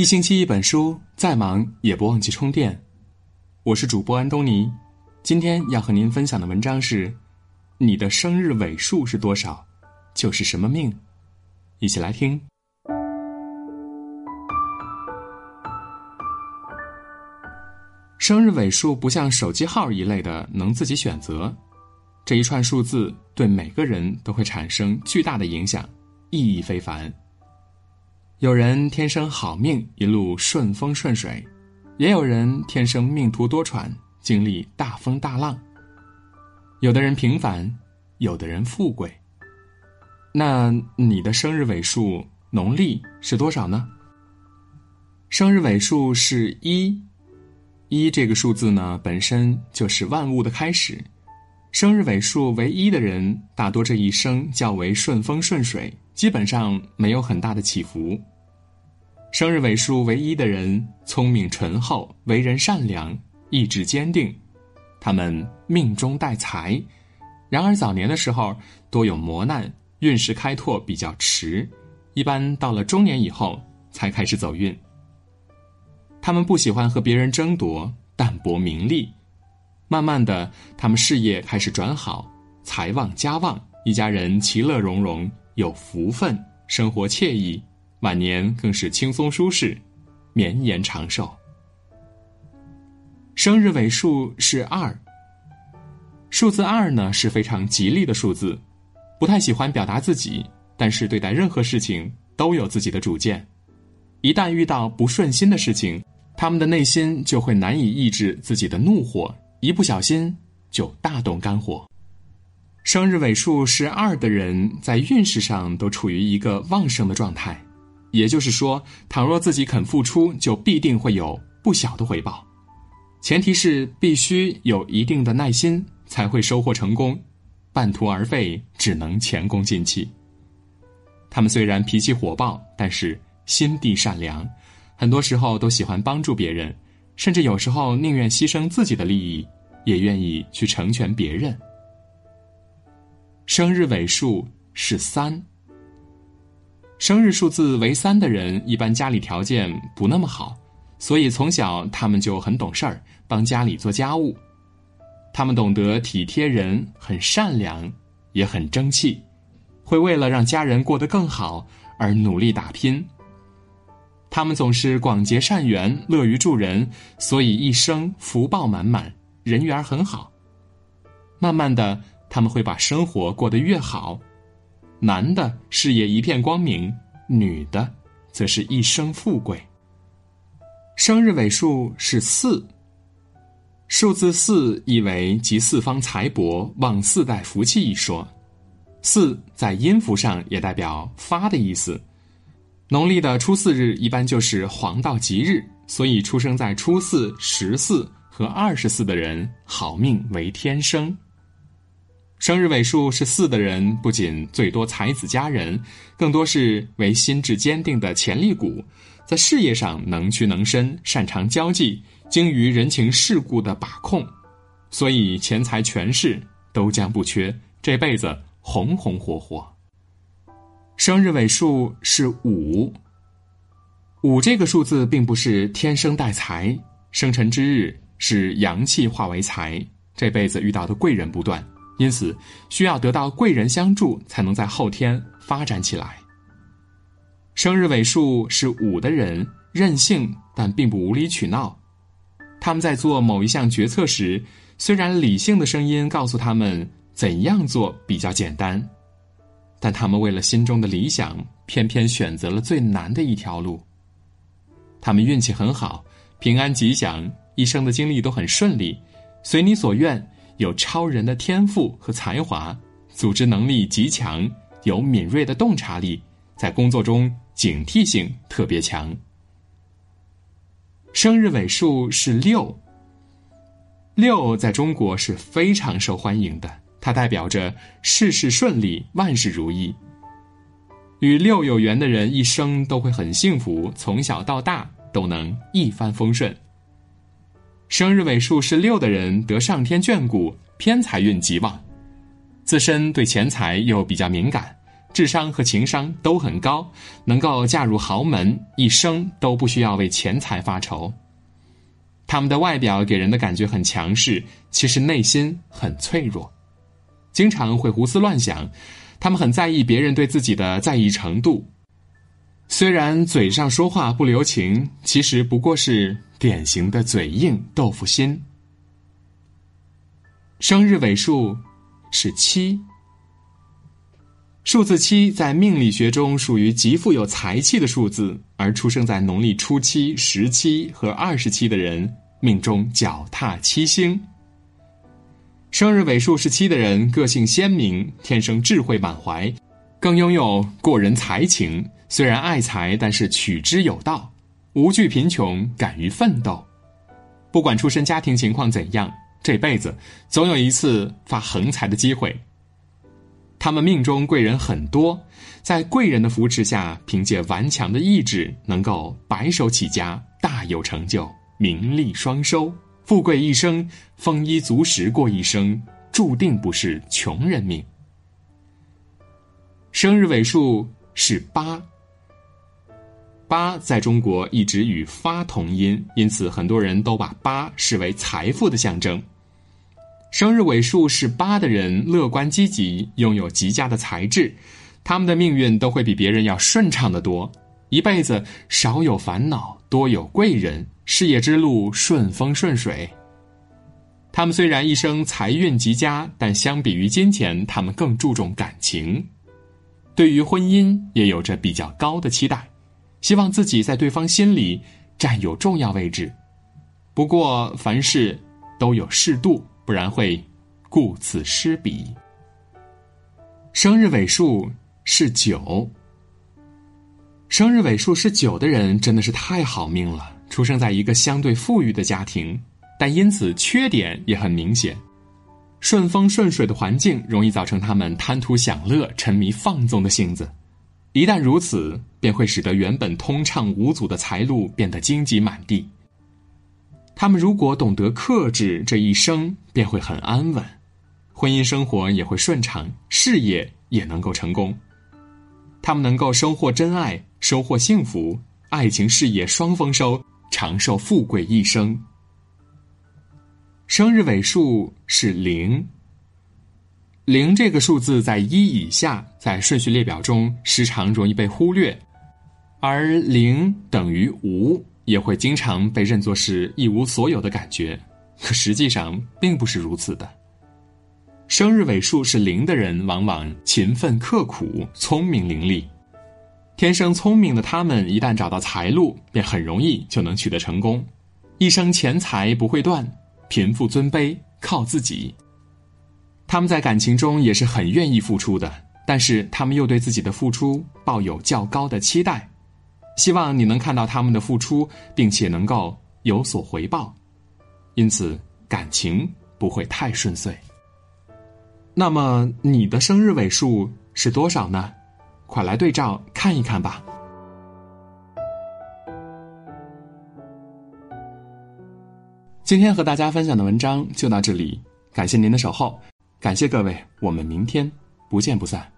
一星期一本书，再忙也不忘记充电。我是主播安东尼，今天要和您分享的文章是：你的生日尾数是多少，就是什么命。一起来听。生日尾数不像手机号一类的能自己选择，这一串数字对每个人都会产生巨大的影响，意义非凡。有人天生好命，一路顺风顺水；也有人天生命途多舛，经历大风大浪。有的人平凡，有的人富贵。那你的生日尾数农历是多少呢？生日尾数是一。一这个数字呢，本身就是万物的开始。生日尾数为一的人，大多这一生较为顺风顺水，基本上没有很大的起伏。生日尾数为一的人，聪明醇厚，为人善良，意志坚定，他们命中带财，然而早年的时候多有磨难，运势开拓比较迟，一般到了中年以后才开始走运。他们不喜欢和别人争夺，淡泊名利。慢慢的，他们事业开始转好，财旺家旺，一家人其乐融融，有福分，生活惬意，晚年更是轻松舒适，绵延长寿。生日尾数是二。数字二呢是非常吉利的数字，不太喜欢表达自己，但是对待任何事情都有自己的主见。一旦遇到不顺心的事情，他们的内心就会难以抑制自己的怒火，一不小心就大动肝火。生日尾数是二的人，在运势上都处于一个旺盛的状态，也就是说，倘若自己肯付出，就必定会有不小的回报。前提是必须有一定的耐心，才会收获成功，半途而废只能前功尽弃。他们虽然脾气火爆，但是心地善良。很多时候都喜欢帮助别人，甚至有时候宁愿牺牲自己的利益，也愿意去成全别人。生日尾数是三，生日数字为三的人一般家里条件不那么好，所以从小他们就很懂事儿，帮家里做家务。他们懂得体贴人，很善良，也很争气，会为了让家人过得更好而努力打拼。他们总是广结善缘，乐于助人，所以一生福报满满，人缘很好。慢慢的，他们会把生活过得越好。男的事业一片光明，女的则是一生富贵。生日尾数是四，数字四意为集四方财帛、旺四代福气一说。四在音符上也代表发的意思。农历的初四日一般就是黄道吉日，所以出生在初四、十四和二十四的人，好命为天生。生日尾数是四的人，不仅最多才子佳人，更多是为心智坚定的潜力股，在事业上能屈能伸，擅长交际，精于人情世故的把控，所以钱财权势都将不缺，这辈子红红火火。生日尾数是五，五这个数字并不是天生带财，生辰之日是阳气化为财，这辈子遇到的贵人不断，因此需要得到贵人相助，才能在后天发展起来。生日尾数是五的人任性，但并不无理取闹，他们在做某一项决策时，虽然理性的声音告诉他们怎样做比较简单。但他们为了心中的理想，偏偏选择了最难的一条路。他们运气很好，平安吉祥，一生的经历都很顺利，随你所愿，有超人的天赋和才华，组织能力极强，有敏锐的洞察力，在工作中警惕性特别强。生日尾数是六，六在中国是非常受欢迎的。它代表着事事顺利，万事如意。与六有缘的人一生都会很幸福，从小到大都能一帆风顺。生日尾数是六的人得上天眷顾，偏财运极旺，自身对钱财又比较敏感，智商和情商都很高，能够嫁入豪门，一生都不需要为钱财发愁。他们的外表给人的感觉很强势，其实内心很脆弱，经常会胡思乱想。他们很在意别人对自己的在意程度。虽然嘴上说话不留情，其实不过是典型的嘴硬豆腐心。生日尾数是七，数字七在命理学中属于极富有财气的数字，而出生在农历初七、十七和二十七的人，命中脚踏七星。生日尾数是七的人，个性鲜明，天生智慧满怀，更拥有过人才情。虽然爱财，但是取之有道，无惧贫穷，敢于奋斗。不管出身家庭情况怎样，这辈子总有一次发横财的机会。他们命中贵人很多，在贵人的扶持下，凭借顽强的意志，能够白手起家，大有成就，名利双收，富贵一生，丰衣足食过一生，注定不是穷人命。生日尾数是八。八在中国一直与发同音，因此很多人都把八视为财富的象征。生日尾数是八的人乐观积极，拥有极佳的才智，他们的命运都会比别人要顺畅的多，一辈子少有烦恼，多有贵人，事业之路顺风顺水。他们虽然一生财运极佳，但相比于金钱，他们更注重感情，对于婚姻也有着比较高的期待。希望自己在对方心里占有重要位置，不过凡事都有适度，不然会顾此失彼。生日尾数是九，生日尾数是九的人真的是太好命了，出生在一个相对富裕的家庭，但因此缺点也很明显。顺风顺水的环境容易造成他们贪图享乐、沉迷放纵的性子。一旦如此，便会使得原本通畅无阻的财路变得荆棘满地。他们如果懂得克制，这一生便会很安稳，婚姻生活也会顺畅，事业也能够成功。他们能够收获真爱，收获幸福，爱情事业双丰收，长寿富贵一生。生日尾数是零。零这个数字在一以下，在顺序列表中时常容易被忽略，而零等于无也会经常被认作是一无所有的感觉，可实际上并不是如此的。生日尾数是零的人，往往勤奋刻苦、聪明伶俐，天生聪明的他们，一旦找到财路，便很容易就能取得成功，一生钱财不会断，贫富尊卑靠自己。他们在感情中也是很愿意付出的，但是他们又对自己的付出抱有较高的期待，希望你能看到他们的付出，并且能够有所回报，因此感情不会太顺遂。那么你的生日尾数是多少呢？快来对照看一看吧。今天和大家分享的文章就到这里，感谢您的守候。感谢各位，我们明天不见不散。